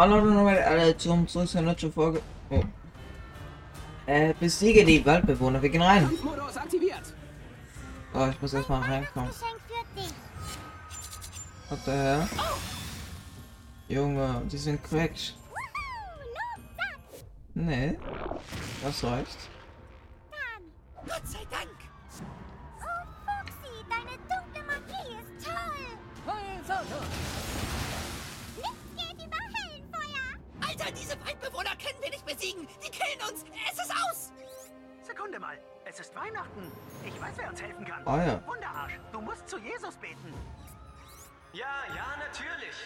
Hallo und nochmal alle zum zurück zur letzten Folge. Oh. Äh, besiege die Waldbewohner. Wir gehen rein. Oh, ich muss erstmal reinkommen. What the hell? Junge, die sind sag Nee, das reicht. Gott sei Dank. Besiegen. Die killen uns. Es ist aus. Sekunde mal. Es ist Weihnachten. Ich weiß, wer uns helfen kann. Ah ja. Wunderarsch, du musst zu Jesus beten. Ja, ja, natürlich.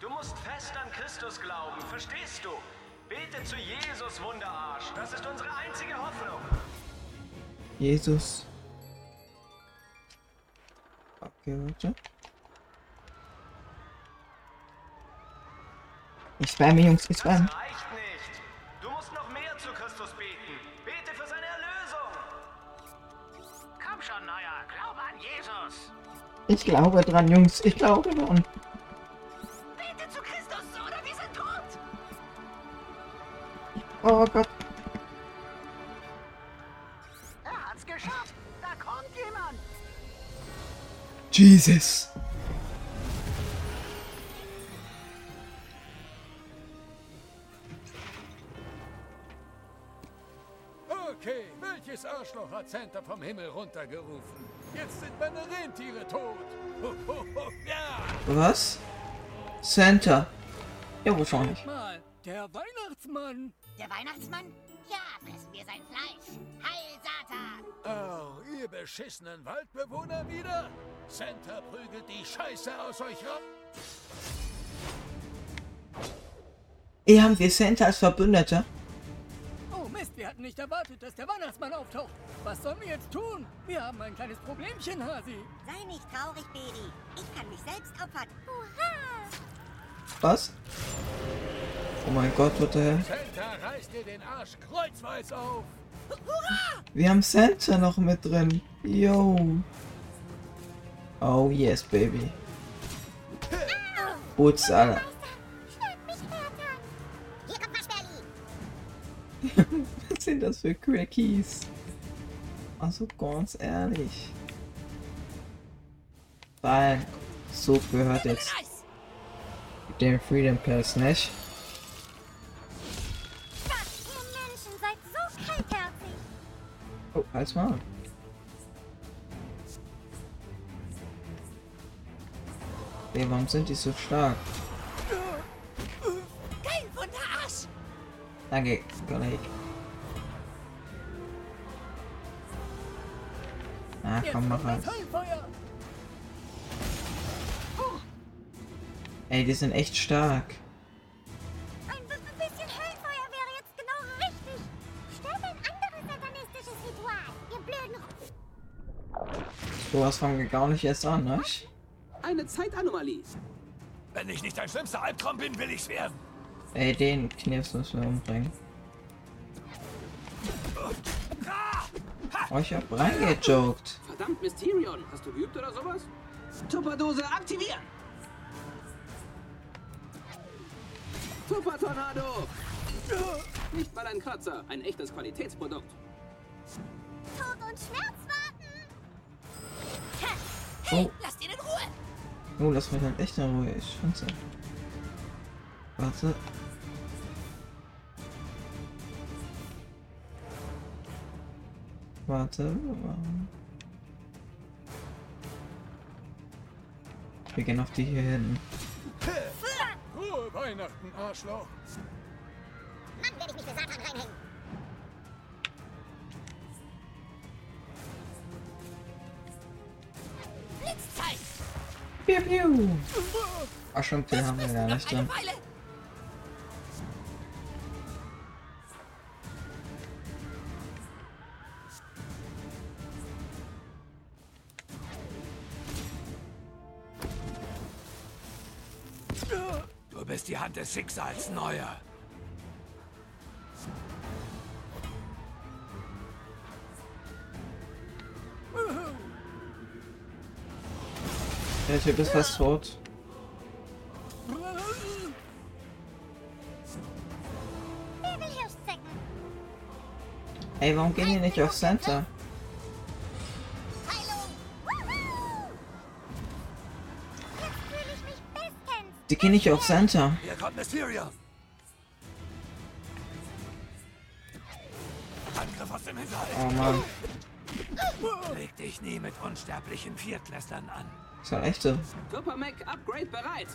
Du musst fest an Christus glauben, verstehst du? Bete zu Jesus, Wunderarsch. Das ist unsere einzige Hoffnung. Jesus. Okay, warte. Ich spamme, Jungs, ich Das spamme. reicht Jesus. Ich glaube dran, Jungs, ich glaube dran. Bete zu Christus oder wir sind tot. Oh Gott. Er hat's geschafft. Da kommt jemand. Jesus. Welches Arschloch hat Santa vom Himmel runtergerufen? Jetzt sind meine Rentiere tot. Ho, ho, ho, ja! Was? Santa. Ja, wahrscheinlich. Mal, der Weihnachtsmann. Der Weihnachtsmann? Ja, fressen wir sein Fleisch. Heil, Satan. Oh, ihr beschissenen Waldbewohner wieder? Santa prügelt die Scheiße aus euch raus. Hier haben wir Santa als Verbündeter. Mist, wir hatten nicht erwartet, dass der Weihnachtsmann auftaucht. Was sollen wir jetzt tun? Wir haben ein kleines Problemchen, Hasi. Sei nicht traurig, Baby. Ich kann mich selbst opfern. Hurra! Was? Oh mein Gott, what the hell? Santa reißt dir den Arsch kreuzweis auf. Wir haben Santa noch mit drin. Yo. Oh yes, baby. Putz, Alter. Was sind das für Crackies? Also ganz ehrlich. Weil, so gehört jetzt dem Freedom Pass, nicht? Oh, halt's mal. Ey, warum sind die so stark? Danke. Ah, Jetzt komm, mach Höllenfeuer. Ey, die sind echt stark. Ein bi- bi- bisschen Höllenfeuer wäre jetzt genau richtig. Stellt ein anderes satanistisches Ritual. Ihr blöden... Sowas fangen wir gar nicht erst an, ne? Eine Zeitanomalie. Wenn ich nicht dein schlimmster Albtraum bin, will ich's werden. Ey, den Knirps müssen wir umbringen. Oh, ich hab reingejoked. Verdammt, Mysterion. Hast du geübt oder sowas? Tupperdose aktivieren. Tupper-Tornado. Nicht mal ein Kratzer. Ein echtes Qualitätsprodukt. Tod und Schmerz warten. Oh, Lass ihn in Ruhe. oh, lass mich halt echt in Ruhe. Ich find's ja. Warte. Warte. Wir gehen auf die hier hinten. Frohe Weihnachten, Arschloch. Mann, werde ich mich für Satan reinhängen. Blitzzeit. Piu, piu. Ach, schon viel haben wir gar nicht eine. Weile. ist die Hand des Schicksals neuer. Ja, ich hab das fast tot. Ey, warum gehen die nicht auf Center? Die gehen nicht auf Center. Hier kommt Mysterio. Angriff aus dem Hinterhalt. Oh Mann. Leg dich nie mit unsterblichen Viertklässlern an. Das sind echte. Super Mac Upgrade bereit.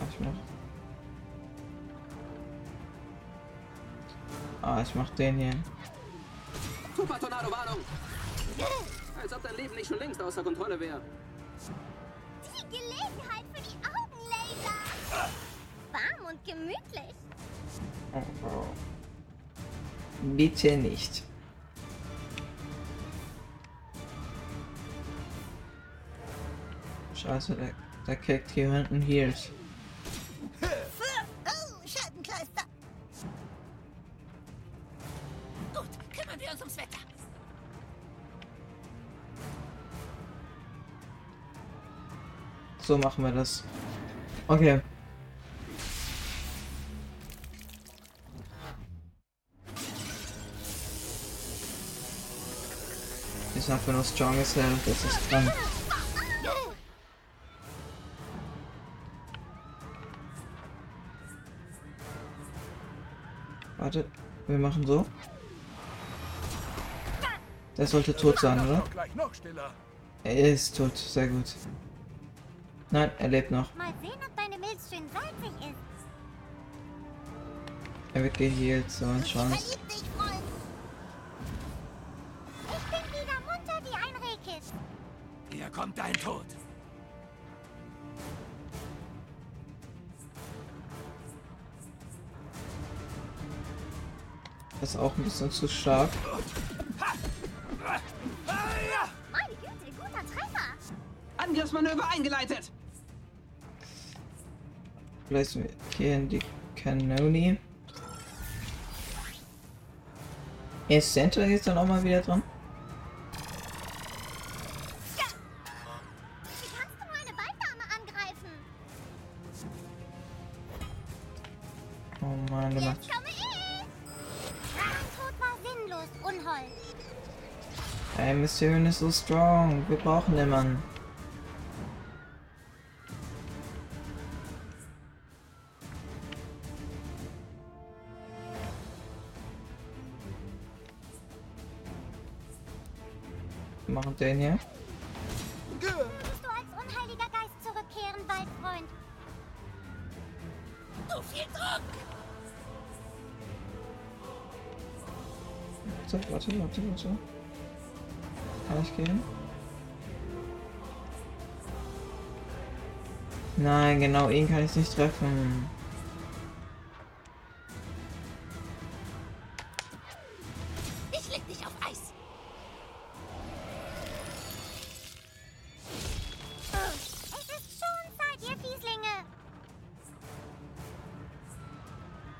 Ah, ich mach. Ah, ich mach den hier. Super Tornado Warnung. Als ob dein Leben nicht schon längst außer Kontrolle wäre. Die Gelegenheit für die Augenlaser. Warm und gemütlich. Oh, oh. Bitte nicht. Scheiße, der, der kickt hier hinten Heals. So machen wir das. Okay. Ist einfach nur strong as hell, das ist krank. Warte, wir machen so. Der sollte tot sein, oder? Er ist tot, sehr gut. Nein, er lebt noch. Mal sehen, ob deine Milch schön salzig ist. Er wird geheilt, so ein Chance. Dich. Ich bin wieder munter wie ein Rehkitz. Hier kommt dein Tod. Das ist auch ein bisschen zu stark. Meine Güte, guter Treffer. Angriffsmanöver eingeleitet. Vielleicht hier in die Cannoni. Ist Center jetzt dann auch mal wieder dran? Du? Oh Mann, sinnlos, Unhold. Ey, Mission ist so strong. Wir brauchen den Mann. Den hier. Willst du als unheiliger Geist zurückkehren, Waldfreund? Zu viel Druck. Warte, warte, warte, warte. Kann ich gehen? Nein, genau ihn kann ich nicht treffen.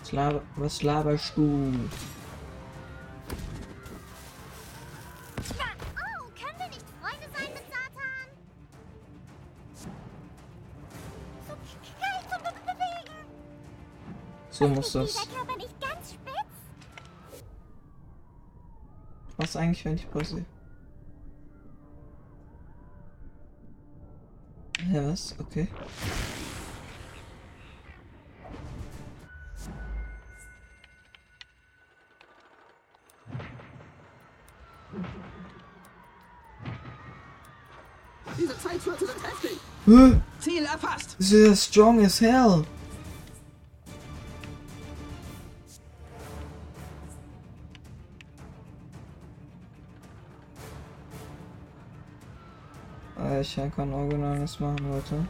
Was, laber, was laberst du? So muss das. Was eigentlich, wenn ich passiert? Ja, was? Okay. Ziel erfasst. this is strong as hell. Äh, Ich kann original nichts machen, Leute.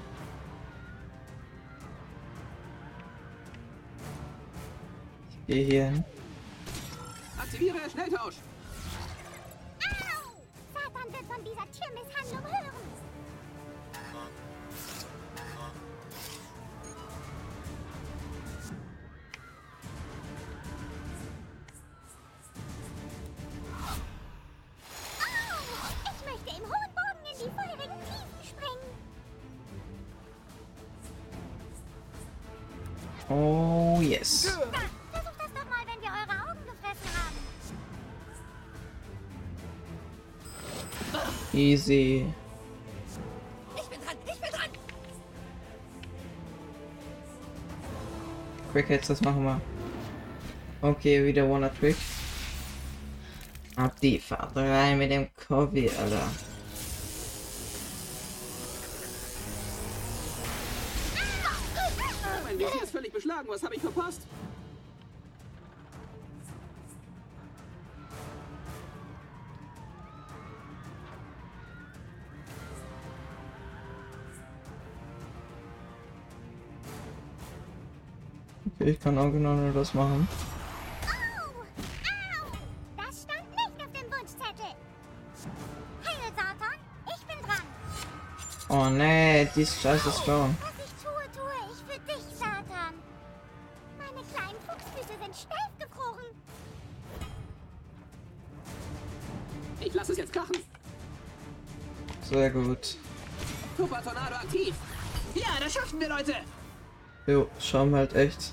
Ich gehe hier hin. Aktiviere Schnelltausch. Easy. Ich bin dran, ich bin dran. Quick Hits, das machen wir. Okay, wieder Wanna Trick. Ab die Fahrt rein mit dem Coffee, Alter. Ich kann auch genau nur das machen. Au! Au! Das stand nicht auf dem Wunschzettel. Heil, Satan. Ich bin dran. Oh nee, die ist scheiße strong. Was ich tue, tue ich für dich, Satan. Meine kleinen Fuchsfüße sind steif gefroren. Ich lasse es jetzt krachen. Sehr gut. Super Tornado aktiv. Ja, das schaffen wir, Leute. Jo, schauen wir halt echt.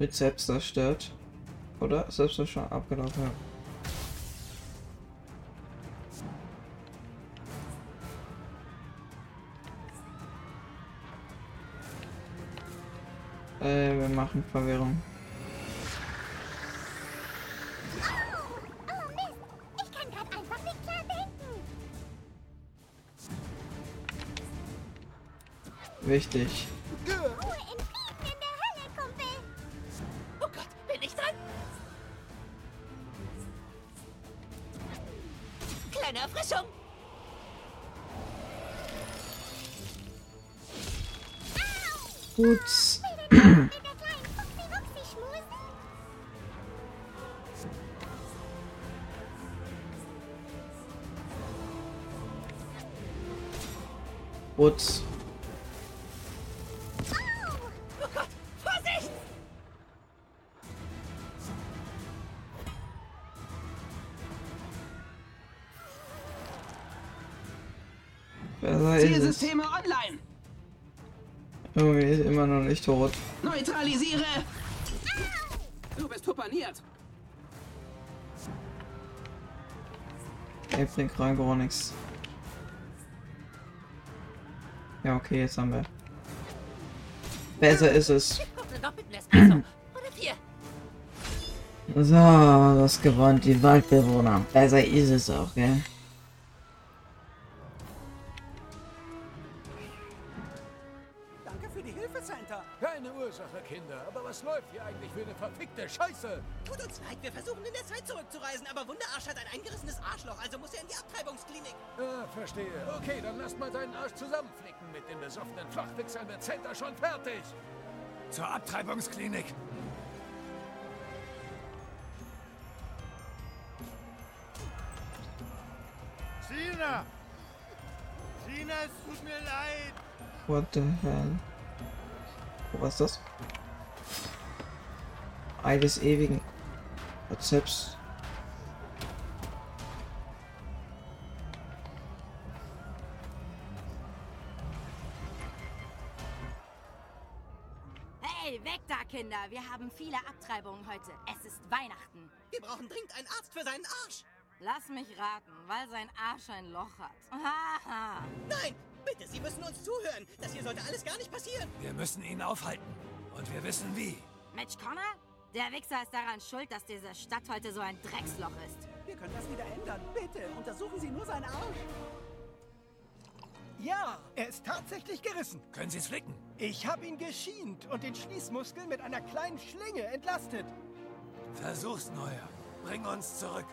Mit selbst zerstört. Oder? Selbst schon abgelaufen, ja. Äh, wir machen Verwirrung. Oh Kleine Erfrischung. Gut. Gut. Nicht tot. Neutralisiere. Du bist tupaniert. Bringt rein gar nichts. Ja, okay, jetzt haben wir. Besser ist es. So, das gewonnen, die Waldbewohner. Besser ist es auch, gell? Besoffenen Flachwichsern wird Center schon fertig. Zur Abtreibungsklinik. Sina! Sina, es tut mir leid. What the hell? Was ist das? Ei des ewigen Rezepts. Kinder! Wir haben viele Abtreibungen heute. Es ist Weihnachten. Wir brauchen dringend einen Arzt für seinen Arsch. Lass mich raten, weil sein Arsch ein Loch hat. Haha. Nein, bitte, Sie müssen uns zuhören. Das hier sollte alles gar nicht passieren. Wir müssen ihn aufhalten. Und wir wissen wie. Mitch Connor? Der Wichser ist daran schuld, dass diese Stadt heute so ein Drecksloch ist. Wir können das wieder ändern. Bitte, untersuchen Sie nur seinen Arsch. Ja, er ist tatsächlich gerissen. Können Sie es flicken? Ich habe ihn geschient und den Schließmuskel mit einer kleinen Schlinge entlastet. Versuch's, Neuer. Bring uns zurück.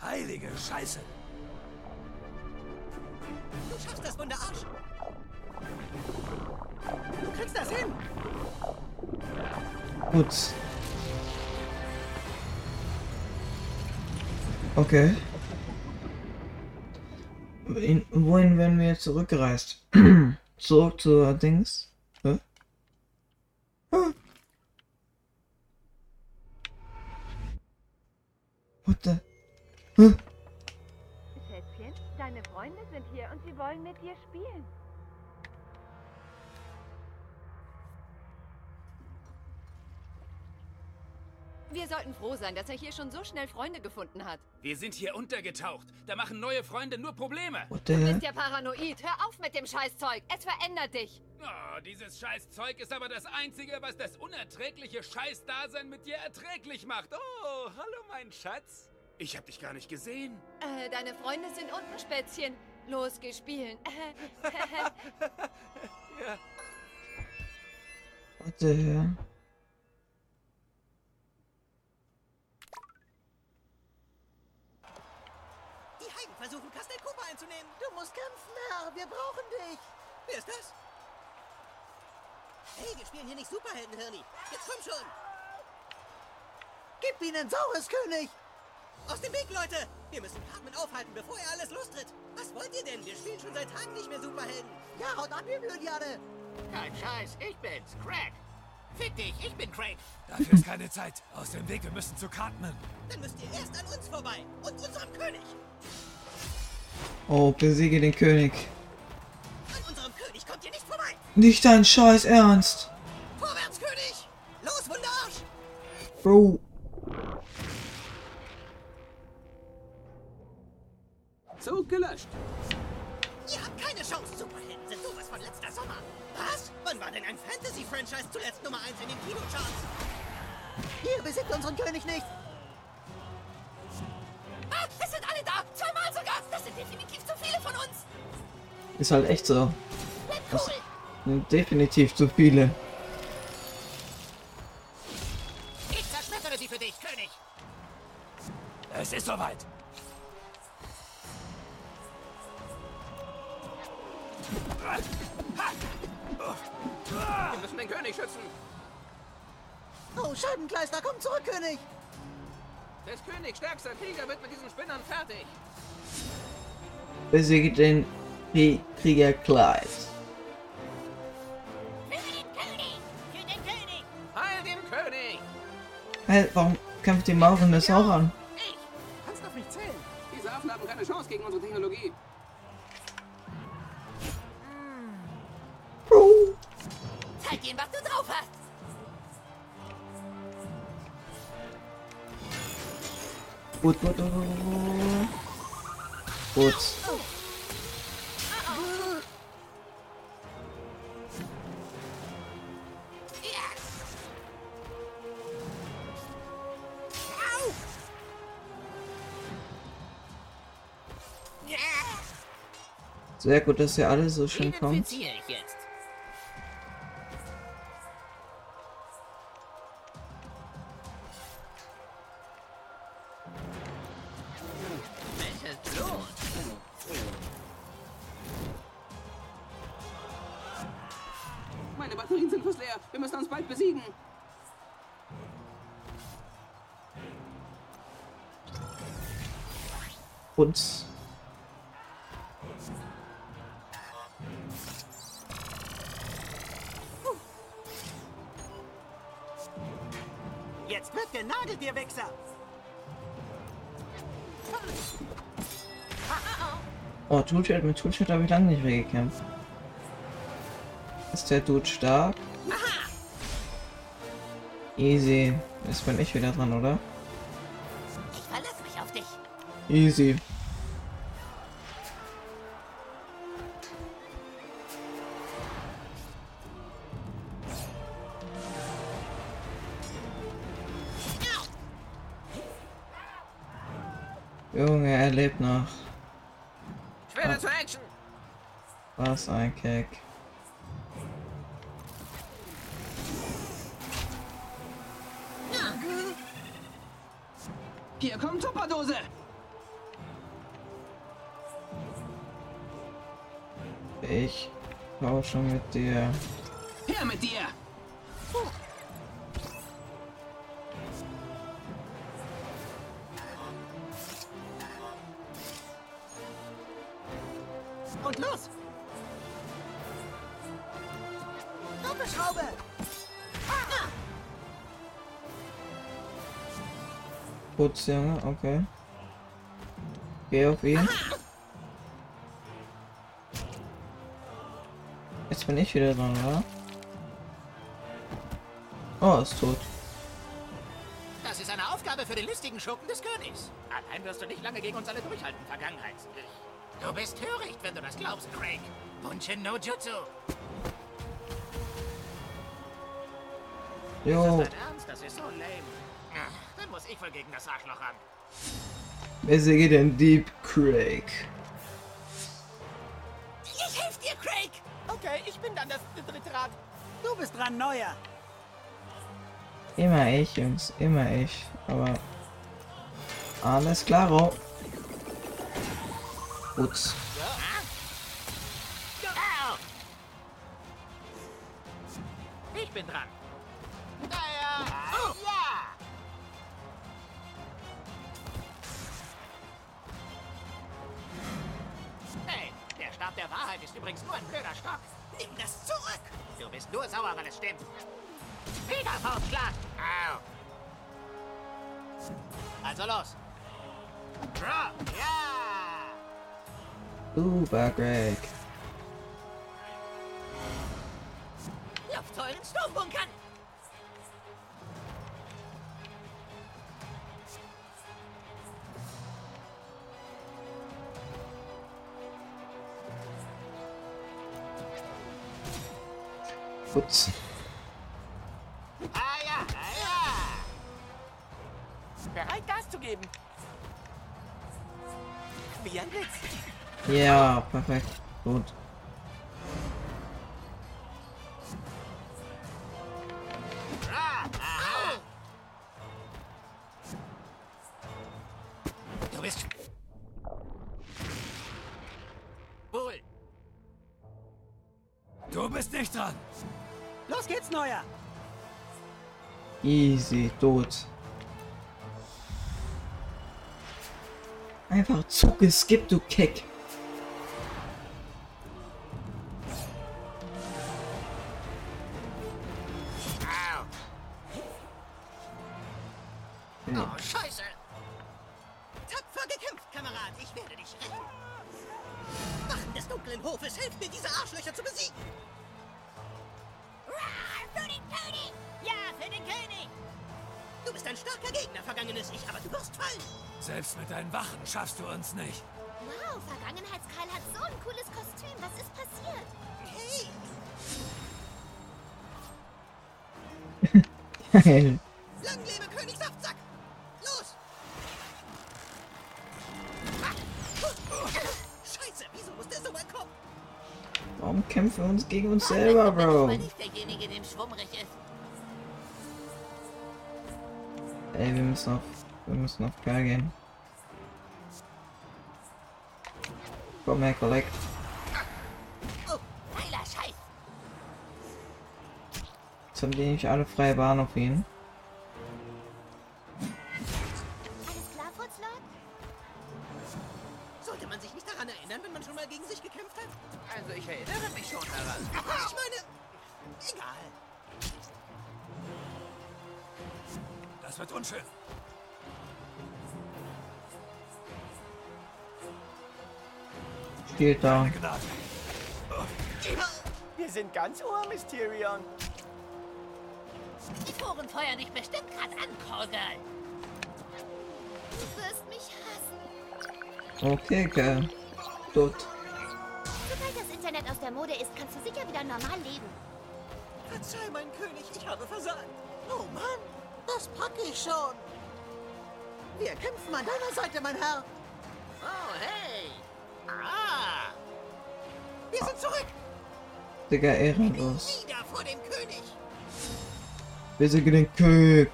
Heilige Scheiße. Du schaffst das, Wunderarsch. Du kriegst das hin. Gut. Okay. In, wohin werden wir jetzt zurückgereist? Zurück zur Dings? Hä? Hä? What the? Hä? Schätzchen, Freunde sind hier und sie wollen mit dir spielen. Wir sollten froh sein, dass er hier schon so schnell Freunde gefunden hat. Wir sind hier untergetaucht. Da machen neue Freunde nur Probleme. Du bist ja paranoid. Hör auf mit dem Scheißzeug. Es verändert dich. Oh, dieses Scheißzeug ist aber das Einzige, was das unerträgliche Scheißdasein mit dir erträglich macht. Oh, hallo, mein Schatz. Ich hab dich gar nicht gesehen. Äh, deine Freunde sind unten, Spätzchen. Los, geh spielen. Ja. What the hell? Die Heiden versuchen, Einzunehmen. Du musst kämpfen, Herr. Wir brauchen dich. Wer ist das? Hey, wir spielen hier nicht Superhelden, Hirni. Jetzt komm schon. Gib ihnen Saures König. Aus dem Weg, Leute. Wir müssen Cartman aufhalten, bevor er alles lostritt. Was wollt ihr denn? Wir spielen schon seit Tagen nicht mehr Superhelden. Ja, haut ab, ihr Blödjade. Kein Scheiß, ich bin's, Craig. Fick dich, ich bin Craig. Dafür ist keine Zeit. Aus dem Weg, wir müssen zu Cartman. Dann müsst ihr erst an uns vorbei. Und unserem König. Oh, besiege den König. An unserem König kommt ihr nicht vorbei. Nicht dein Scheiß Ernst. Vorwärts, König. Los, Wunderarsch. Bro. Zug gelöscht. Ihr habt keine Chance. Superhelden sind sowas von letzter Sommer. Was? Wann war denn ein Fantasy-Franchise zuletzt Nummer 1 in den Kinocharts? Ihr besiegt unseren König nicht. Ah, es sind alle da. Zweimal sogar. Das sind definitiv zu viele von uns. Ist halt echt so. Das sind definitiv zu viele. Ich zerschmettere sie für dich, König. Es ist soweit. Wir müssen den König schützen. Oh, Scheibenkleister, komm zurück, König. Des Königs stärkster Krieger wird mit diesen Spinnern fertig. Besiege den Krie- Krieger Clyde. Für den König! Für den König! Heil den König! Hä, warum kämpft die Mauren das auch an? Ich! Kannst auf mich zählen. Diese Affen haben keine Chance gegen unsere Technologie. Gut, gut, gut, gut. Sehr gut, dass ihr alle so schön kommt. Jetzt wird genagelt, ihr Wichser. Oh, Toolshed, mit Toolshed habe ich lange nicht mehr gekämpft. Ist der Dude stark? Easy. Jetzt bin ich wieder dran, oder? Ich verlasse mich auf dich. Easy. Keck. Hier kommt Tupperdose. Ich tausche mit dir. Her mit dir. Junge, okay. Geh auf ihn. Jetzt bin ich wieder dran, oder? Oh, ist tot. Das ist eine Aufgabe für den lustigen Schurken des Königs. Allein wirst du nicht lange gegen uns alle durchhalten, Vergangenheit. Du bist töricht, wenn du das glaubst, Craig. Bunshin no Jutsu. Jo. Das ist so lame. Dann muss ich wohl gegen das Arschloch ran. wer geht denn Deep Craig? Ich helfe dir, Craig! Okay, ich bin dann das dritte Rad. Du bist dran, Neuer. Immer ich, Jungs, immer ich. Aber alles klaro. Putz. Perfekt. Gut. Du bist... Wohl. Du bist nicht dran. Los geht's, Neuer. Easy, tot. Einfach zugeskippt, du Keck. Lang lebe König Saftsack. Los. Scheiße, wieso muss der so weit kommen? Warum kämpfen wir uns gegen uns selber, Bro? Weil ich derjenige, dem schwummrig ist. Ey, wir müssen auf, wir müssen auf Kerl gehen. Komm her, Collect. Jetzt haben die nicht alle freie Bahn auf ihn. Alles klar, Futzlord? Sollte man sich nicht daran erinnern, wenn man schon mal gegen sich gekämpft hat? Also ich erinnere mich schon daran. Ich meine, egal. Das wird unschön. Down. Gnade. Wir sind ganz ohr, Mysterion. Die Foren feuern dich bestimmt grad an, Callgirl. Du wirst mich hassen. Okay, Kerl. Tot. Sobald das Internet aus der Mode ist, kannst du sicher wieder normal leben. Verzeih, mein König, ich habe versagt. Oh Mann, das packe ich schon. Wir kämpfen an deiner Seite, mein Herr. Oh, hey. Ah. Wir sind zurück. Digga, ehrenlos. Wieder vor dem König. Wir sind gegen den König.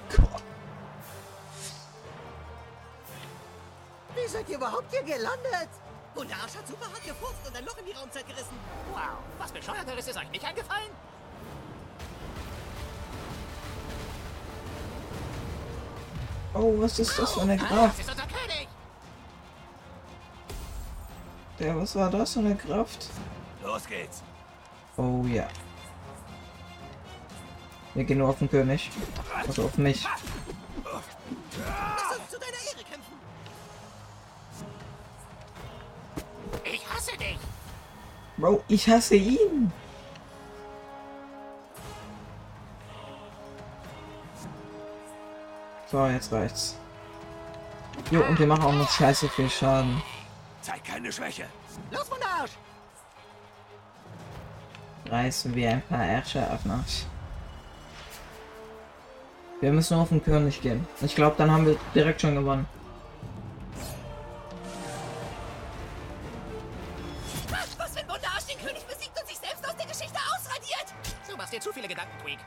Wie seid ihr überhaupt hier gelandet? Und der Arsch hat super hart gefurzt und ein Loch in die Raumzeit gerissen. Wow, was bescheuerteres ist euch nicht eingefallen? Oh, was ist das für eine das Kraft? ist unser König. Der, was war das für eine Kraft? Los geht's. Oh ja. Wir gehen nur auf den König. Also auf mich. Ich hasse dich. Bro, ich hasse ihn. So, jetzt reicht's. Jo, und wir machen auch noch scheiße viel Schaden. Zeig keine Schwäche. Los, Arsch! Reißen wir ein paar Ärsche auf Arsch. Wir müssen auf den König gehen. Ich glaube, dann haben wir direkt schon gewonnen. Was, wenn Wunderarsch den König besiegt und sich selbst aus der Geschichte ausradiert? Du machst dir zu viele Gedanken, Tweak.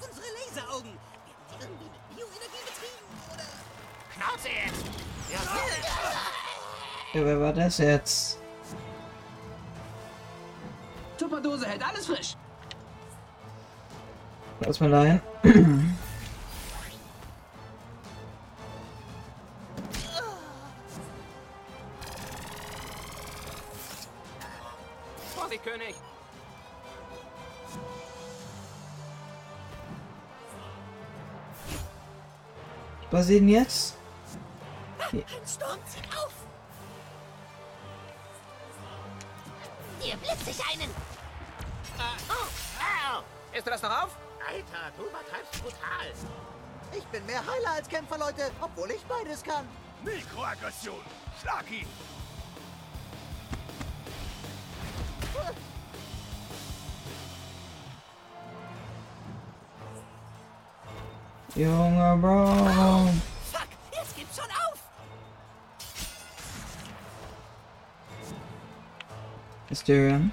Unsere Laseraugen. Werden die irgendwie mit Bioenergie betrieben, oder? Schnauze jetzt! Ja, Ja, wer war das jetzt? Tupperdose hält alles frisch. Lass mal dahin. Vorsicht, König. Was sehen jetzt? Ein Sturm zieht auf! Dir blitze ich einen! Oh! Ist du das noch auf? Alter, du übertreibst brutal. Ich bin mehr Heiler als Kämpfer, Leute, obwohl ich beides kann. Mikroaggression. Schlag ihn. Junge Bro. Fuck, jetzt gibt's schon auf! Mysterium.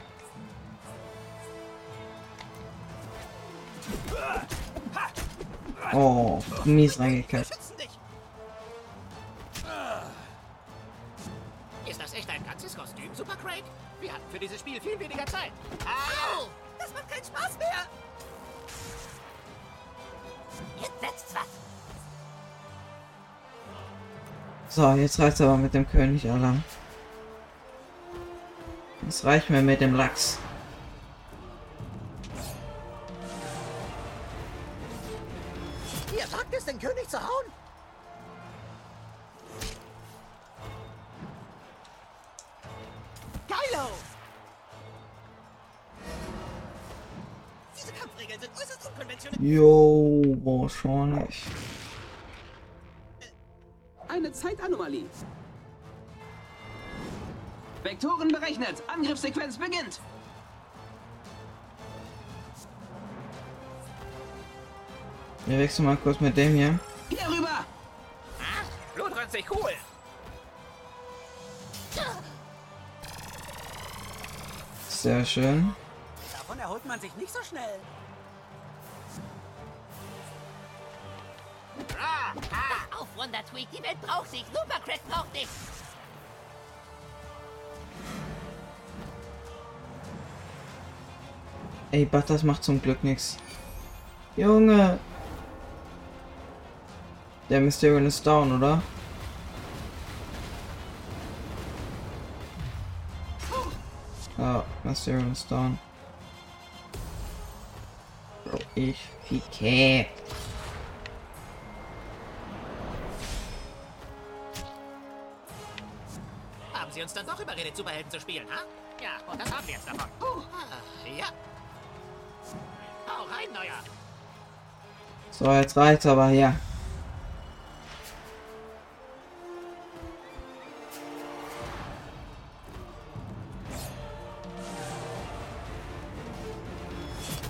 Oh, mies reingekackt. Schützen dich! Ist das echt ein ganzes Kostüm, Super Craig? Wir hatten für dieses Spiel viel weniger Zeit. Au! Das macht keinen Spaß mehr! Jetzt setzt's was! So, jetzt reicht's aber mit dem König, Alter. Es reicht mir mit dem Lachs. Wahrscheinlich. Eine Zeitanomalie. Vektoren berechnet. Angriffssequenz beginnt. Wir wechseln mal kurz mit dem hier. Hier rüber. Blutrünstig cool. Sehr schön. Davon erholt man sich nicht so schnell. Wonder Tweak, die Welt braucht dich. Super Craig braucht dich. Ey, das macht zum Glück nichts. Junge. Der Mysterion ist down, oder? Ja, Mysterion ist down. Bro, ich ficke. Überredet, Superhelden zu spielen, ha? Ja, und das haben wir jetzt davon. Ah, ja. Hau rein, Neuer. So, jetzt reicht's aber hier.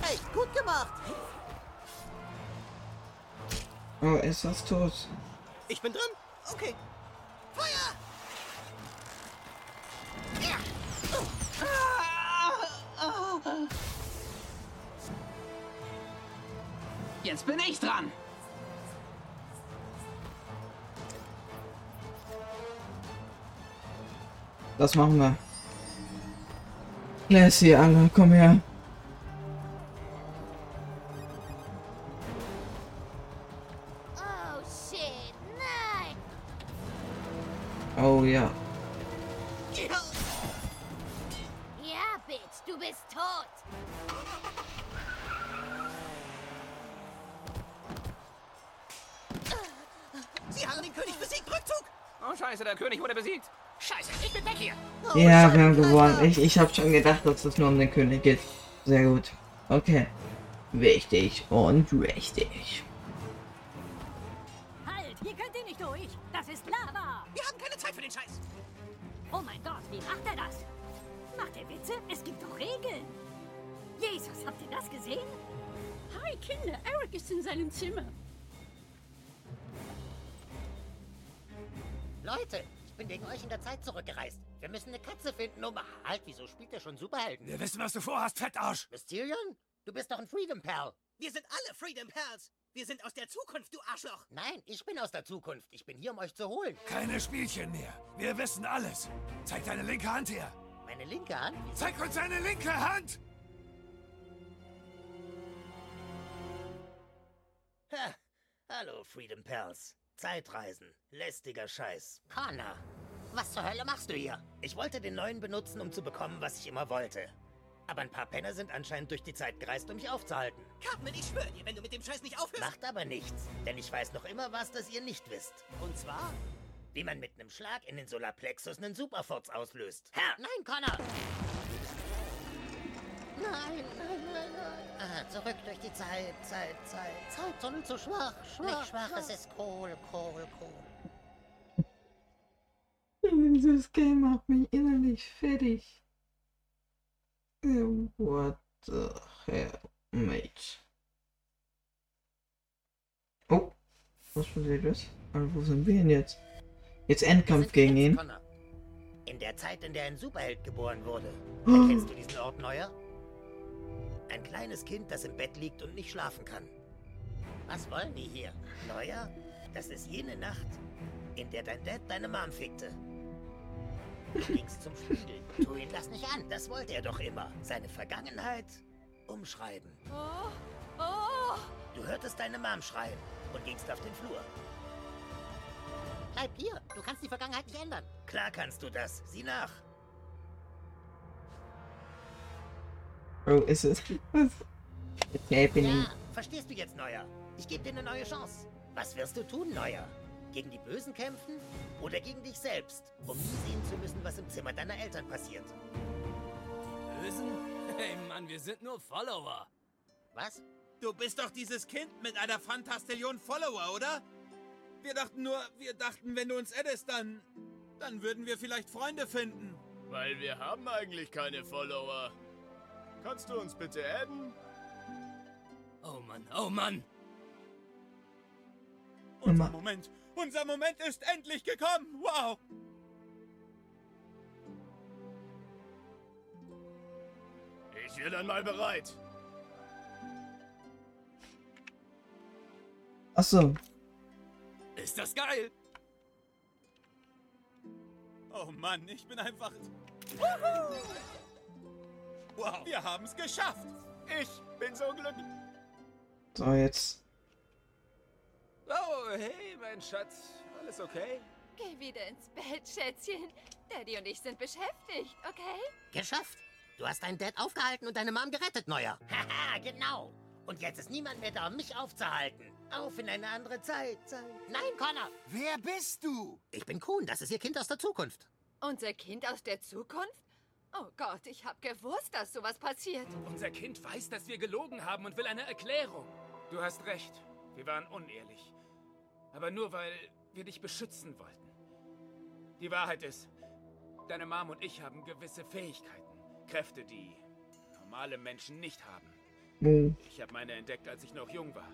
Hey, gut gemacht. Oh, ist das tot? Ich bin drin. Okay. Jetzt bin ich dran. Das machen wir. Lassie, alle, komm her. Ich, ich habe schon gedacht, dass es nur um den König geht. Sehr gut. Okay. Wichtig und richtig. Mysterion? Du bist doch ein Freedom Pal. Wir sind alle Freedom Pals. Wir sind aus der Zukunft, du Arschloch. Nein, ich bin aus der Zukunft. Ich bin hier, um euch zu holen. Keine Spielchen mehr. Wir wissen alles. Zeig deine linke Hand her. Meine linke Hand? Zeig uns deine linke Hand! Ha. Hallo, Freedom Pals. Zeitreisen. Lästiger Scheiß. Connor, was zur Hölle machst du hier? Ich wollte den neuen benutzen, um zu bekommen, was ich immer wollte. Aber ein paar Penner sind anscheinend durch die Zeit gereist, um mich aufzuhalten. Cartman, ich schwöre dir, wenn du mit dem Scheiß nicht aufhörst... Macht aber nichts, denn ich weiß noch immer was, das ihr nicht wisst. Und zwar? Wie man mit einem Schlag in den Solarplexus einen Superfurz auslöst. Herr! Nein, Connor! Nein, nein, nein, nein. Ah, zurück durch die Zeit, Zeit, Zeit. Zeittunnel zu schwach, schwach. Nicht schwach, es ist Kohl, Kohl, Kohl. Dieses Game macht mich innerlich fertig. What the hell, mate? Oh, was passiert jetzt? Also, wo sind wir denn jetzt? Jetzt Endkampf gegen ihn. Connor. In der Zeit, in der ein Superheld geboren wurde. Erkennst du diesen Ort neuer? Ein kleines Kind, das im Bett liegt und nicht schlafen kann. Was wollen die hier? Neuer? Das ist jene Nacht, in der dein Dad deine Mom fickte. Du gingst zum Spiegel. Tu ihn das nicht an. Das wollte er doch immer. Seine Vergangenheit umschreiben. Oh, oh. Du hörtest deine Mom schreien und gingst auf den Flur. Bleib hier. Du kannst die Vergangenheit nicht ändern. Klar kannst du das. Sieh nach. Bro, ist es. Was? It's happening. Ja, verstehst du jetzt, Neuer? Ich gebe dir eine neue Chance. Was wirst du tun, Neuer? Gegen die Bösen kämpfen oder gegen dich selbst, um nie sehen zu müssen, was im Zimmer deiner Eltern passiert? Bösen? Hey Mann, wir sind nur Follower. Was? Du bist doch dieses Kind mit einer Fantastillion Follower, oder? Wir dachten nur, wir dachten, wenn du uns addest, dann... Dann würden wir vielleicht Freunde finden. Weil wir haben eigentlich keine Follower. Kannst du uns bitte adden? Oh Mann, oh Mann. Unser Moment, unser Moment ist endlich gekommen. Wow. Ich wäre dann mal bereit. Achso. Ist das geil? Oh Mann, ich bin einfach... Wow, wir haben es geschafft. Ich bin so glücklich. So, jetzt. Oh, hey, mein Schatz. Alles okay? Geh wieder ins Bett, Schätzchen. Daddy und ich sind beschäftigt, okay? Geschafft. Du hast deinen Dad aufgehalten und deine Mom gerettet, Neuer. Haha, genau. Und jetzt ist niemand mehr da, um mich aufzuhalten. Auf in eine andere Zeit. Zeit. Nein, Connor. Wer bist du? Ich bin Kuhn, das ist ihr Kind aus der Zukunft. Unser Kind aus der Zukunft? Oh Gott, ich hab gewusst, dass sowas passiert. Unser Kind weiß, dass wir gelogen haben und will eine Erklärung. Du hast recht. Wir waren unehrlich. Aber nur, weil wir dich beschützen wollten. Die Wahrheit ist, deine Mom und ich haben gewisse Fähigkeiten. Kräfte, die normale Menschen nicht haben. Ich habe meine entdeckt, als ich noch jung war.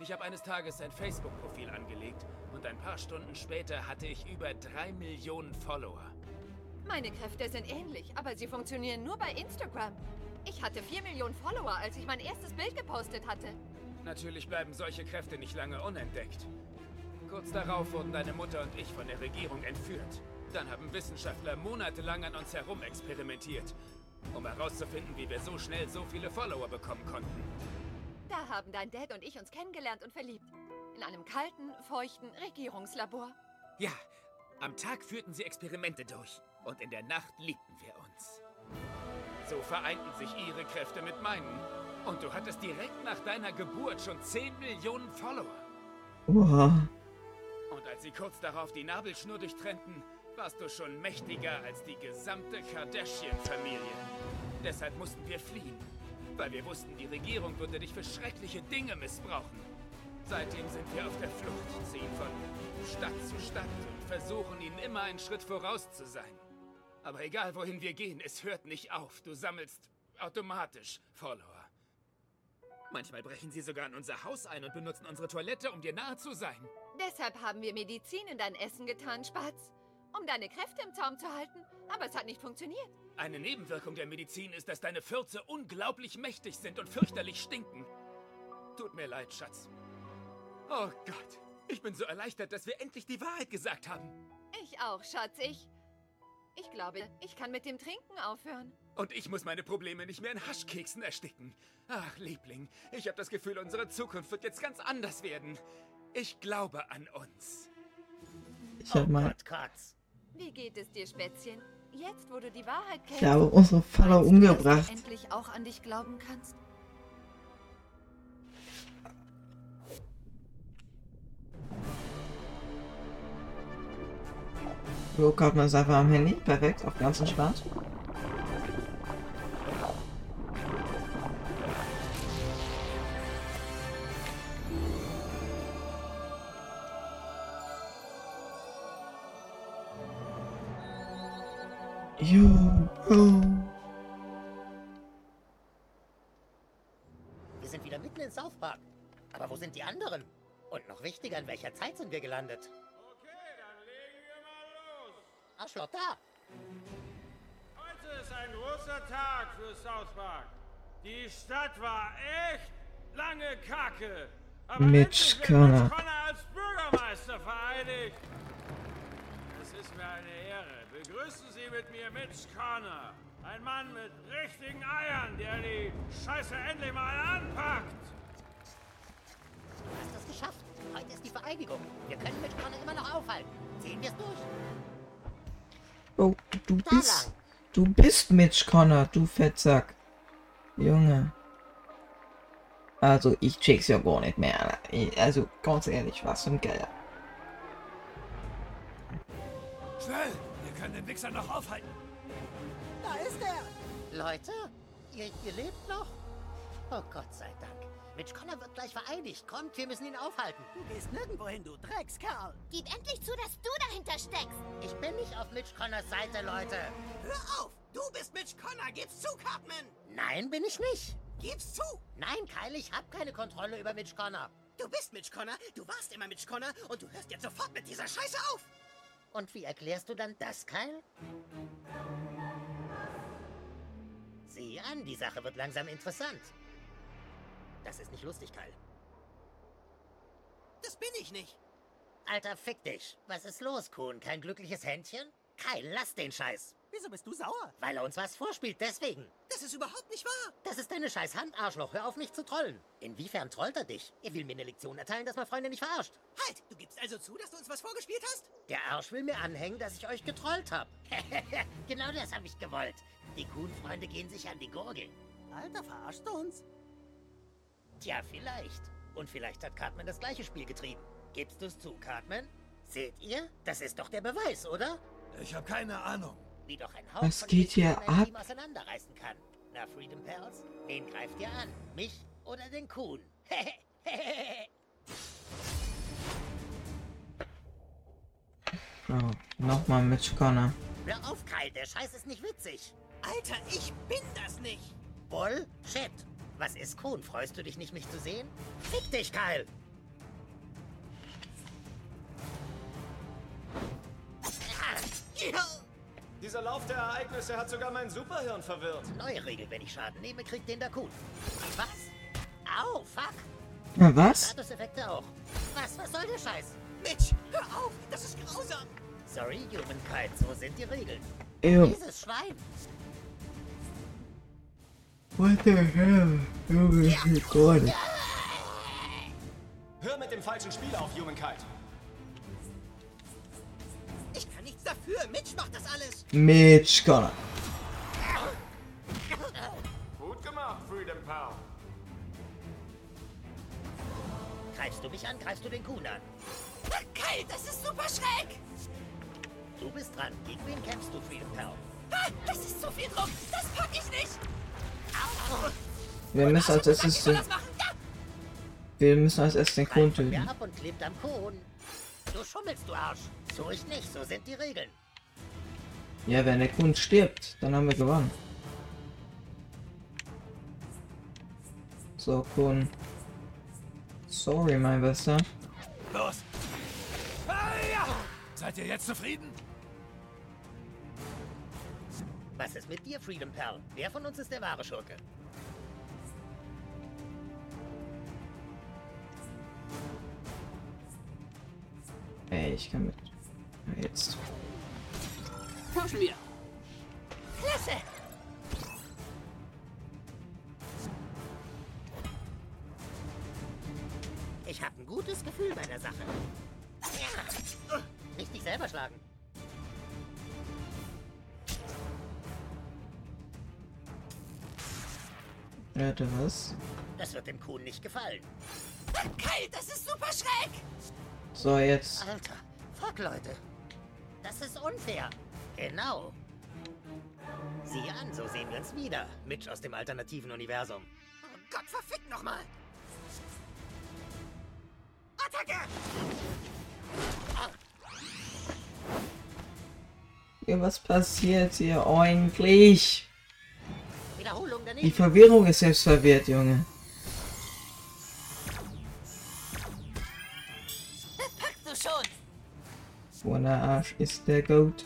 Ich habe eines Tages ein Facebook-Profil angelegt und ein paar Stunden später hatte ich über drei Millionen Follower. Meine Kräfte sind ähnlich, aber sie funktionieren nur bei Instagram. Ich hatte 4 Millionen Follower, als ich mein erstes Bild gepostet hatte. Natürlich bleiben solche Kräfte nicht lange unentdeckt. Kurz darauf wurden deine Mutter und ich von der Regierung entführt. Dann haben Wissenschaftler monatelang an uns herumexperimentiert, um herauszufinden, wie wir so schnell so viele Follower bekommen konnten. Da haben dein Dad und ich uns kennengelernt und verliebt. In einem kalten, feuchten Regierungslabor. Ja, am Tag führten sie Experimente durch und in der Nacht liebten wir uns. So vereinten sich ihre Kräfte mit meinen. Und du hattest direkt nach deiner Geburt schon 10 Millionen Follower. Oha. Und als sie kurz darauf die Nabelschnur durchtrennten, warst du schon mächtiger als die gesamte Kardashian-Familie. Deshalb mussten wir fliehen, weil wir wussten, die Regierung würde dich für schreckliche Dinge missbrauchen. Seitdem sind wir auf der Flucht, ziehen von Stadt zu Stadt und versuchen ihnen immer einen Schritt voraus zu sein. Aber egal wohin wir gehen, es hört nicht auf. Du sammelst automatisch Follower. Manchmal brechen sie sogar in unser Haus ein und benutzen unsere Toilette, um dir nahe zu sein. Deshalb haben wir Medizin in dein Essen getan, Spatz. Um deine Kräfte im Zaum zu halten. Aber es hat nicht funktioniert. Eine Nebenwirkung der Medizin ist, dass deine Fürze unglaublich mächtig sind und fürchterlich stinken. Tut mir leid, Schatz. Oh Gott, ich bin so erleichtert, dass wir endlich die Wahrheit gesagt haben. Ich auch, Schatz. Ich. Ich glaube, ich kann mit dem Trinken aufhören. Und ich muss meine Probleme nicht mehr in Haschkeksen ersticken. Ach, Liebling, ich habe das Gefühl, unsere Zukunft wird jetzt ganz anders werden. Ich glaube an uns. Ich hab mal. Wie geht es dir, Spätzchen? Jetzt, wo du die Wahrheit kennst. Ich habe unsere dass umgebracht. du endlich auch an dich glauben kannst? So, Cartman ist einfach am Handy. Perfekt, auf ganz entspannt. Wichtiger, in welcher Zeit sind wir gelandet? Arschloch da! Heute ist ein großer Tag für South Park. Die Stadt war echt lange Kacke. Aber Mitch endlich wird Connor. Mitch Connor als Bürgermeister vereidigt. Es ist mir eine Ehre. Begrüßen Sie mit mir Mitch Connor. Ein Mann mit richtigen Eiern, der die Scheiße endlich mal anpackt. Du hast es geschafft. Heute ist die Vereidigung. Wir können mit Connor immer noch aufhalten. Ziehen wir es durch. Oh, du bist. Du bist Mitch Connor, du Fettsack. Junge. Also, ich check's ja gar nicht mehr. Also, ganz ehrlich, was ein Geier. Schnell! Wir können den Wichser noch aufhalten. Da ist er! Leute, ihr, ihr lebt noch? Oh Gott sei Dank. Mitch Connor wird gleich vereidigt. Kommt, wir müssen ihn aufhalten. Du gehst nirgendwo hin, du Dreckskerl! Gib endlich zu, dass du dahinter steckst. Ich bin nicht auf Mitch Connors Seite, Leute. Hör auf! Du bist Mitch Connor! Gib's zu, Cartman! Nein, bin ich nicht. Gib's zu! Nein, Kyle, ich habe keine Kontrolle über Mitch Connor. Du bist Mitch Connor, du warst immer Mitch Connor und du hörst jetzt sofort mit dieser Scheiße auf! Und wie erklärst du dann das, Kyle? Sieh an, die Sache wird langsam interessant. Das ist nicht lustig, Kyle. Das bin ich nicht! Alter, fick dich. Was ist los, Kuhn? Kein glückliches Händchen? Kyle, lass den Scheiß. Wieso bist du sauer? Weil er uns was vorspielt, deswegen. Das ist überhaupt nicht wahr! Das ist deine scheiß Hand, Arschloch. Hör auf, mich zu trollen. Inwiefern trollt er dich? Er will mir eine Lektion erteilen, dass man Freunde nicht verarscht. Halt! Du gibst also zu, dass du uns was vorgespielt hast? Der Arsch will mir anhängen, dass ich euch getrollt hab. genau das habe ich gewollt. Die Kuhn-Freunde gehen sich an die Gurgel. Alter, verarschst du uns? Tja, vielleicht. Und vielleicht hat Cartman das gleiche Spiel getrieben. Gibst du's zu, Cartman? Seht ihr? Das ist doch der Beweis, oder? Ich habe keine Ahnung. Wie doch ein Haufen Was geht hier ab? Team auseinanderreißen kann. Na, Freedom Pals, wen greift ihr an? Mich oder den Kuhn? Oh, nochmal Mitch Connor. Hör auf, Kyle, der Scheiß ist nicht witzig. Alter, ich bin das nicht! Bullshit. Was ist Kuhn? Freust du dich nicht, mich zu sehen? Fick dich, Kyle! Dieser Lauf der Ereignisse hat sogar mein Superhirn verwirrt. Neue Regel, wenn ich Schaden nehme, kriegt den der Kuhn. Was? Au, fuck! Na, was? Statuseffekte auch. Was? Was soll der Scheiß? Mitch, hör auf! Das ist grausam! Sorry, Humankind, so sind die Regeln. Ew. Dieses Schwein! What the hell? Junge, ich gar nicht. Hör mit dem falschen Spiel auf, Humankind. Ich kann nichts dafür! Mitch macht das alles! Mitch Connor. Gut gemacht, Freedom Pal. Greifst du mich an, greifst du den Kuhn an. Kyle, das ist super schräg! Du bist dran. Gegen wen kämpfst du, Freedom Pal? Ah, das ist zu viel Druck! Das pack ich nicht! Wir müssen als erstes den. Wir müssen als erstes den mir töten. ab und klebt am Kuhn. Du schummelst, du Arsch. So ich nicht, so sind die Regeln. Ja, wenn der Kuhn stirbt, dann haben wir gewonnen. So, Kuhn. Sorry, mein Bester. Los! Seid ihr jetzt zufrieden? Was ist mit dir, Freedom Pal? Wer von uns ist der wahre Schurke? Ey, ich kann mit. Jetzt. Tauschen wir. Klasse! Ich habe ein gutes Gefühl bei der Sache. Ja. Nicht dich selber schlagen. Warte, was? Das wird dem Kuhn nicht gefallen. Kalt, das ist super schräg! So, jetzt. Alter, fuck, Leute. Das ist unfair. Genau. Sieh an, so sehen wir uns wieder. Mitch aus dem alternativen Universum. Oh Gott, verfickt nochmal! Attacke! Ja, was passiert hier eigentlich? Wiederholung daneben. Die Verwirrung ist selbst verwirrt, Junge. Das packst du schon! Wanna Arsch is the goat.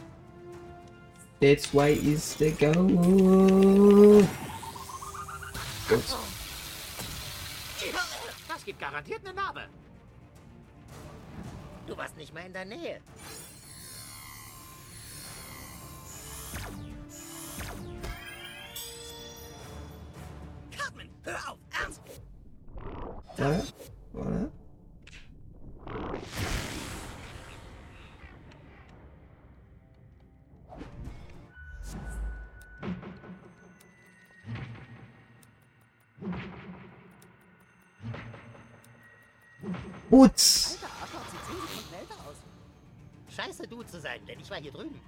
That's why is the goat. Gut. Das gibt garantiert eine Narbe. Du warst nicht mal in der Nähe. Hör auf! Ernst! Ja, oder? Putz! Scheiße, du zu sein, denn ich war hier drüben.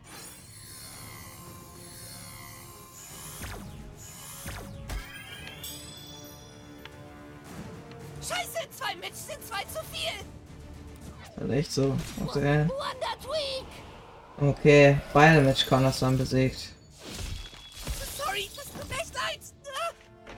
Zwei Mitch sind zwei zu viel! Ist halt echt so. Okay. Okay, beide Match Connors waren besiegt. Sorry, das tut echt leid!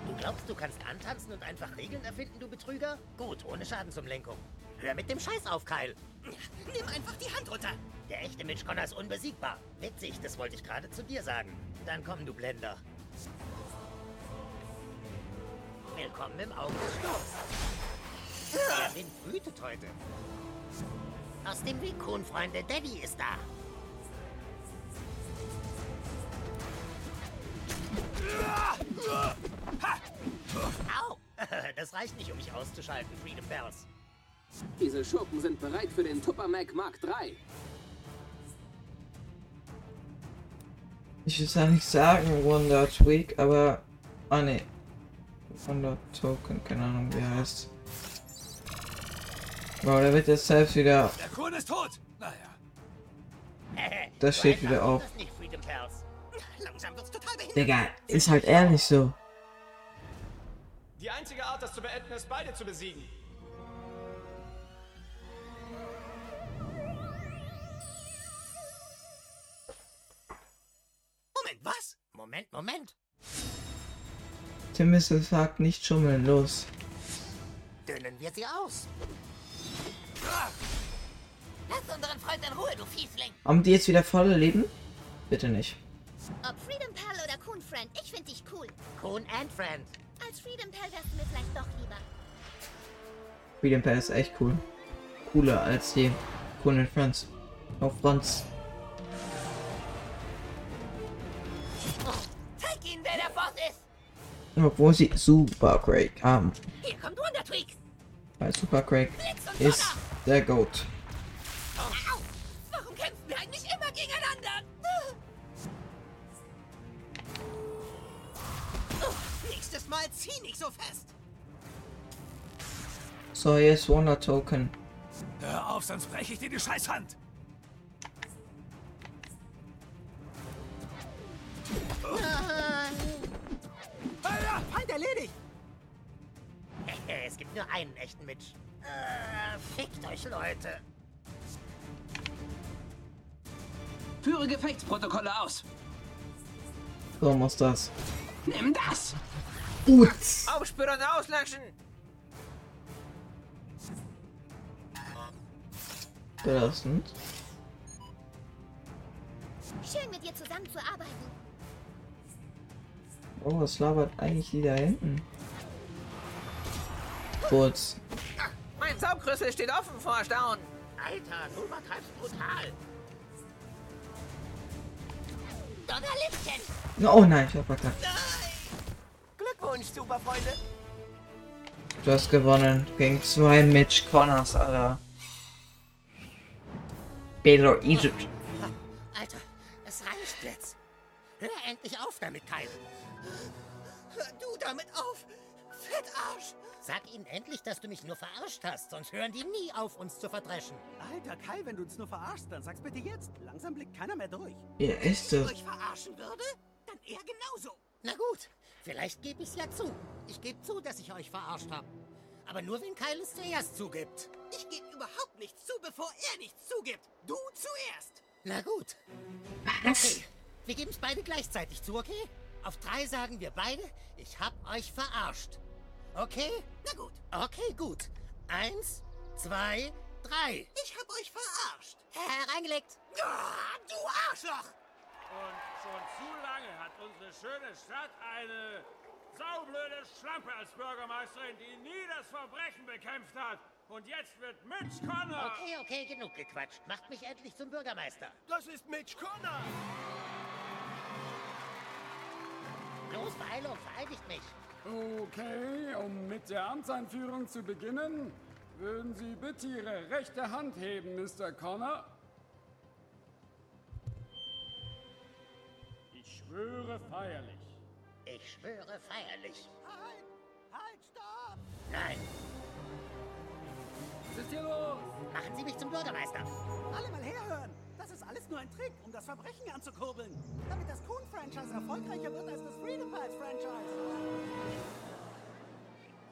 Du glaubst, du kannst antanzen und einfach Regeln erfinden, du Betrüger? Gut, ohne Schadensumlenkung. Hör mit dem Scheiß auf, Kyle. Nimm einfach die Hand runter! Der echte Mitch Connor ist unbesiegbar. Witzig, das wollte ich gerade zu dir sagen. Dann komm, du Blender. Willkommen im Auge des Sturms. Der Wind wütet heute. Aus dem Weg, Freunde. Daddy ist da. Au! Das reicht nicht, um mich auszuschalten, Freedom Bells. Diese Schurken sind bereit für den Tuppermac Mark III. Ich will ja nicht sagen Wonder Tweak, aber. Ah ne. Wonder Token, keine Ahnung wie er heißt. Wow, der wird jetzt selbst wieder. Der Kuhn ist tot! Naja. Das steht wieder auf. Digga, ist halt ehrlich so. Die einzige Art, das zu beenden, ist, beide zu besiegen. Moment, was? Moment, Moment. Tim ist sagt nicht schummeln, los. Dünnen wir sie aus. Lass unseren Freund in Ruhe, du Fiesling! Haben die jetzt wieder volle Leben? Bitte nicht. Ob Freedom Pal oder Coon Friend, ich finde dich cool. Coon and Friend. Als Freedom Pal wärst du mir vielleicht doch lieber. Freedom Pal ist echt cool. Cooler als die Cool and Friends. Auf Franz. Zeig ihnen, wer der Boss ist! Obwohl sie Super Craig haben. Hier kommt Wonder Tweak! Weil Super Craig ist der Goat. Au! Warum kämpfen wir eigentlich immer gegeneinander? Nächstes Mal zieh nicht so fest! So, jetzt Wonder Token. Hör auf, sonst breche ich dir die Scheißhand! So muss das. Nimm das. Uts. Aufspüren und auslöschen. Belastend. Schön mit dir zusammenzuarbeiten. Oh, was labert eigentlich die da hinten? Kurz. Mein Saugrüssel steht offen vor Erstaunen. Alter, du übertreibst brutal. Donnerlichtchen! Oh nein, ich hab verkackt. Glückwunsch, Superfreunde. Du hast gewonnen gegen zwei Mitch Connors, Alter. Baylor Egypt. Alter, es reicht jetzt. Hör endlich auf damit, Kyle. Hör du damit auf, Fettarsch. Sag ihnen endlich, dass du mich nur verarscht hast, sonst hören die nie auf, uns zu verdreschen. Alter, Kai, wenn du uns nur verarschst, dann sag's bitte jetzt. Langsam blickt keiner mehr durch. Ja, ist Wenn so. ich euch verarschen würde, dann er genauso. Na gut, vielleicht gebe ich's ja zu. Ich gebe zu, dass ich euch verarscht habe. Aber nur, wenn Kyle es zuerst zugibt. Ich gebe überhaupt nichts zu, bevor er nichts zugibt. Du zuerst. Na gut. Okay, wir geben es beide gleichzeitig zu, okay? Auf drei sagen wir beide, ich hab euch verarscht. Okay? Na gut. Okay, gut. Eins, zwei, drei. Ich hab euch verarscht. Äh, reingelegt. Ah, du Arschloch! Und schon zu lange hat unsere schöne Stadt eine saublöde Schlampe als Bürgermeisterin, die nie das Verbrechen bekämpft hat. Und jetzt wird Mitch Connor... Okay, okay, genug gequatscht. Macht mich endlich zum Bürgermeister. Das ist Mitch Connor! Los, Beeilung, vereidigt mich. Okay, um mit der Amtseinführung zu beginnen, würden Sie bitte Ihre rechte Hand heben, Mr. Connor? Ich schwöre feierlich. Ich schwöre feierlich. Halt! Halt, stopp! Nein, Was ist hier los? machen Sie mich zum Bürgermeister. Alle mal herhören! Das ist alles nur ein Trick, um das Verbrechen anzukurbeln. Damit das Coon-Franchise erfolgreicher wird als das Freedom Pies-Franchise.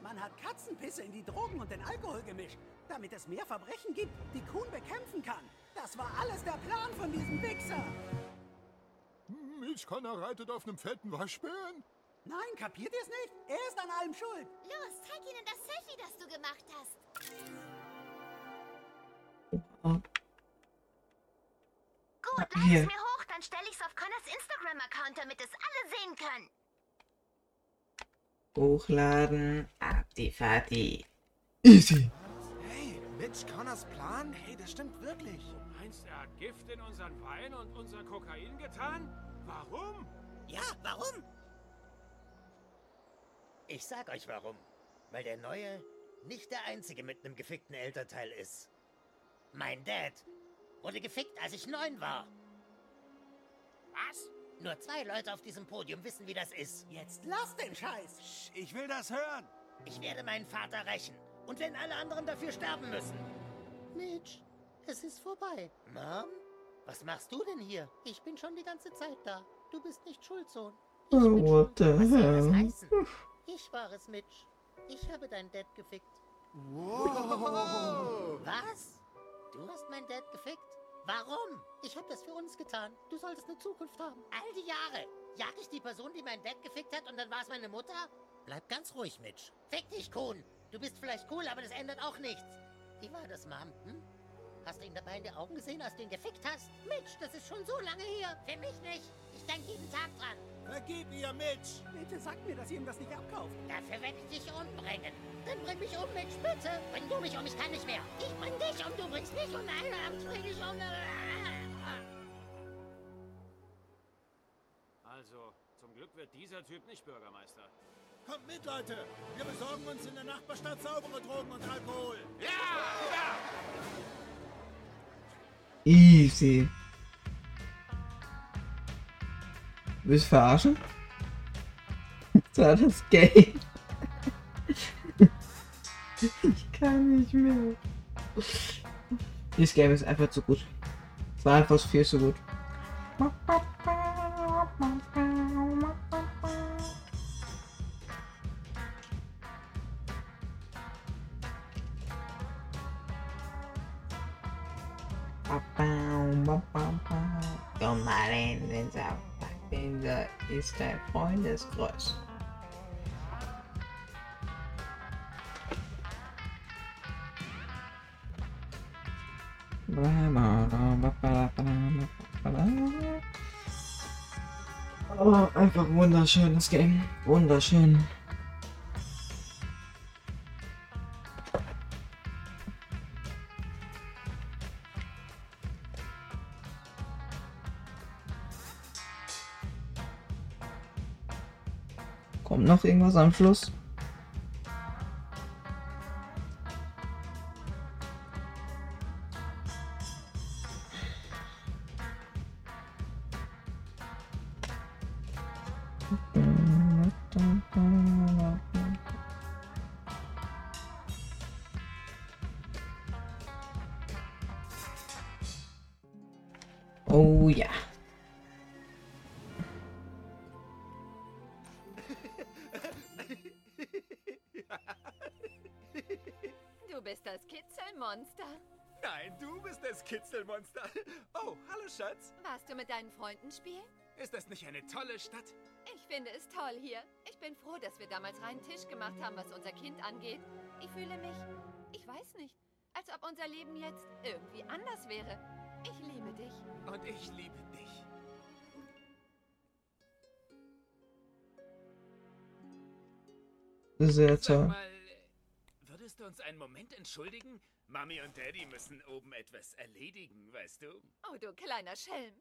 Man hat Katzenpisse in die Drogen und den Alkohol gemischt, damit es mehr Verbrechen gibt, die Kuhn bekämpfen kann. Das war alles der Plan von diesem Wichser. Mitch Connor reitet auf einem fetten Waschbären? Nein, kapiert ihr es nicht? Er ist an allem schuld. Los, zeig ihnen das Selfie, das du gemacht hast. Es mir hoch, dann stelle ich's auf Connors Instagram-Account, damit es alle sehen können. Hochladen. Ab die Fati. Easy. Hey, Mitch Connors Plan? Hey, das stimmt wirklich. Meinst er hat Gift in unseren Wein und unser Kokain getan? Warum? Ja, warum? Ich sag euch warum. Weil der Neue nicht der Einzige mit einem gefickten Elternteil ist. Mein Dad wurde gefickt, als ich neun war. Was? Nur zwei Leute auf diesem Podium wissen, wie das ist. Jetzt lass den Scheiß. Ich will das hören. Ich werde meinen Vater rächen. Und wenn alle anderen dafür sterben müssen. Mitch, es ist vorbei. Mom? Was machst du denn hier? Ich bin schon die ganze Zeit da. Du bist nicht schuld, Sohn. Oh, what the Was soll das hell? heißen? Ich war es, Mitch. Ich habe deinen Dad gefickt. Wow. Was? Du hast meinen Dad gefickt? Warum? Ich habe das für uns getan. Du solltest eine Zukunft haben. All die Jahre. Jag ich die Person, die meinen Dad gefickt hat und dann war es meine Mutter? Bleib ganz ruhig, Mitch. Fick dich, Kuhn. Du bist vielleicht cool, aber das ändert auch nichts. Wie war das, Mom? Hm? Hast du ihn dabei in die Augen gesehen, als du ihn gefickt hast? Mitch, das ist schon so lange her. Für mich nicht. Ich denke jeden Tag dran. Vergib ihr, Mitch! Bitte sagt mir, dass ihr ihm das nicht abkauft. Dafür werde ich dich umbringen. Dann bring mich um, Mitch, bitte. Bring du mich um, ich kann nicht mehr. Ich bring dich um, du bringst mich um. Nein, ich bring dich um. Also, zum Glück wird dieser Typ nicht Bürgermeister. Kommt mit, Leute! Wir besorgen uns in der Nachbarstadt saubere Drogen und Alkohol. Easy. Willst du verarschen? Das war das Game. Ich kann nicht mehr. Dieses Game ist einfach zu gut. Es war einfach viel zu gut. Don't mind it, Saufpack. Dieser ist dein Freundeskreuz. Oh, einfach wunderschönes Game. Wunderschön. Irgendwas am Schluss? Oh ja. Du Kitzelmonster. Oh, hallo Schatz. Warst du mit deinen Freunden spielen? Ist das nicht eine tolle Stadt? Ich finde es toll hier. Ich bin froh, dass wir damals reinen Tisch gemacht haben, was unser Kind angeht. Ich fühle mich, ich weiß nicht, als ob unser Leben jetzt irgendwie anders wäre. Ich liebe dich. Und ich liebe dich. Sehr Sag toll. mal, würdest du uns einen Moment entschuldigen? Mami und Daddy müssen oben etwas erledigen, weißt du? Oh, du kleiner Schelm.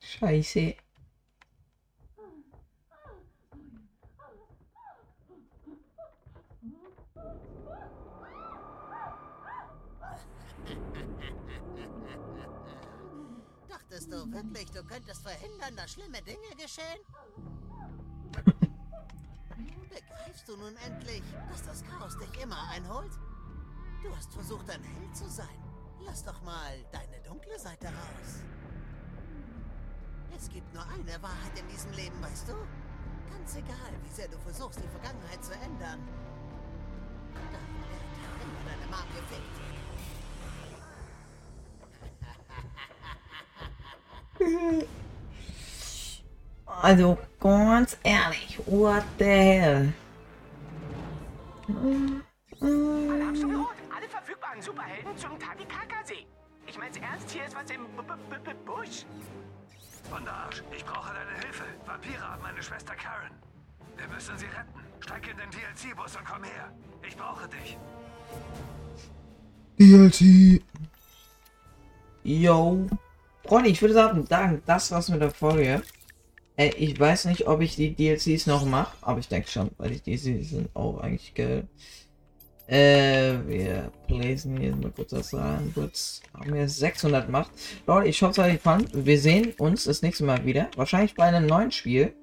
Scheiße. Dachtest du wirklich, du könntest verhindern, dass schlimme Dinge geschehen? Begreifst du nun endlich, dass das Chaos dich immer einholt? Du hast versucht, ein Held zu sein. Lass doch mal deine dunkle Seite raus. Es gibt nur eine Wahrheit in diesem Leben, weißt du? Ganz egal, wie sehr du versuchst, die Vergangenheit zu ändern. Dein Dad hat immer deine Mom gefickt. Also ganz ehrlich, what the hell? Alarmstufe Rot. Verfügbaren Superhelden zum Tadikaka-See. Ich mein's ernst, hier ist was im B -B -B Busch. Wunderarsch, ich brauche deine Hilfe. Vampire haben meine Schwester Karen. Wir müssen sie retten. Steig in den DLC-Bus und komm her. Ich brauche dich. DLC. Yo. Freunde, ich würde sagen, sagen, das war's mit der Folge. Äh, ich weiß nicht, ob ich die DLCs noch mache, aber ich denke schon, weil die DLCs sind auch eigentlich geil. Äh, wir lesen hier mal kurz das rein. Kurz haben wir 600 gemacht. Leute, ich hoffe, es hat euch gefallen. Wir sehen uns das nächste Mal wieder. Wahrscheinlich bei einem neuen Spiel.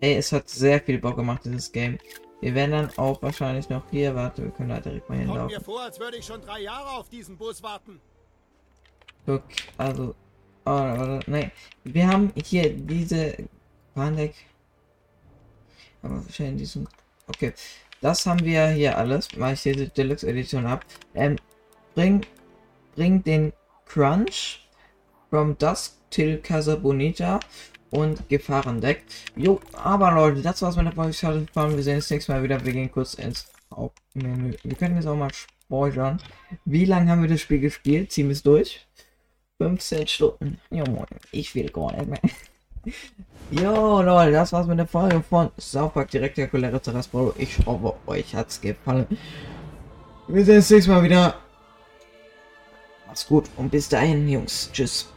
Ey, es hat sehr viel Bock gemacht, dieses Game. Wir werden dann auch wahrscheinlich noch hier, warte, wir können da direkt mal Kommt hinlaufen. mir vor, als würde ich schon drei Jahre auf diesen Bus warten. Guck, also, oh, warte, nee, wir haben hier diese Panik, aber wahrscheinlich diesen, okay, das haben wir hier alles, weil ich diese Deluxe Edition habe. Ähm, bring, bring den Crunch from Dusk till Casa Bonita und Gefahrendeck. Jo, aber Leute, das war's mit der Folge. Ich. Wir sehen uns nächstes Mal wieder. Wir gehen kurz ins Hauptmenü. Wir können jetzt auch mal spoilern. Wie lange haben wir das Spiel gespielt? Ziehen wir es durch? 15 Stunden. Jo, moin. Ich will gar nicht mehr. Jo, Leute, das war's mit der Folge von South Park Direktakuläre Terraspolo. Ich hoffe, euch hat's gefallen. Wir sehen uns nächstes Mal wieder. Macht's gut und bis dahin, Jungs. Tschüss.